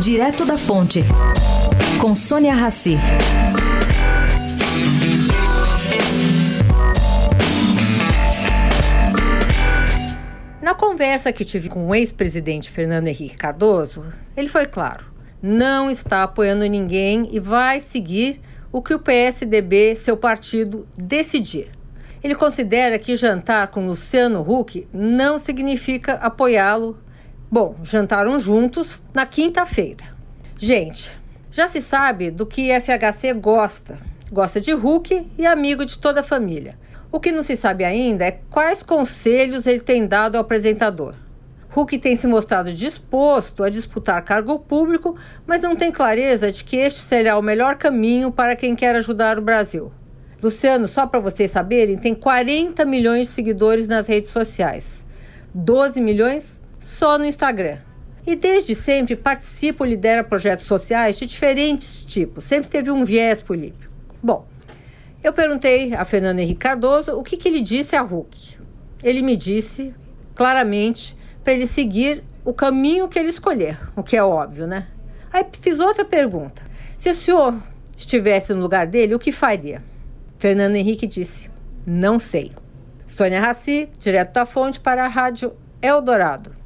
Direto da Fonte, com Sônia Rassi. Na conversa que tive com o ex-presidente Fernando Henrique Cardoso, ele foi claro: não está apoiando ninguém e vai seguir o que o PSDB, seu partido, decidir. Ele considera que jantar com Luciano Huck não significa apoiá-lo. Bom, jantaram juntos na quinta-feira. Gente, já se sabe do que FHC gosta. Gosta de Huck e amigo de toda a família. O que não se sabe ainda é quais conselhos ele tem dado ao apresentador. Huck tem se mostrado disposto a disputar cargo público, mas não tem clareza de que este será o melhor caminho para quem quer ajudar o Brasil. Luciano, só para vocês saberem, tem 40 milhões de seguidores nas redes sociais, 12 milhões só no Instagram. E desde sempre participa ou lidera projetos sociais de diferentes tipos, sempre teve um viés político. Bom, eu perguntei a Fernando Henrique Cardoso o que, que ele disse a Hulk. Ele me disse claramente para ele seguir o caminho que ele escolher, o que é óbvio, né? Aí fiz outra pergunta. Se o senhor estivesse no lugar dele, o que faria? Fernando Henrique disse: Não sei. Sônia Raci, direto da fonte para a Rádio Eldorado.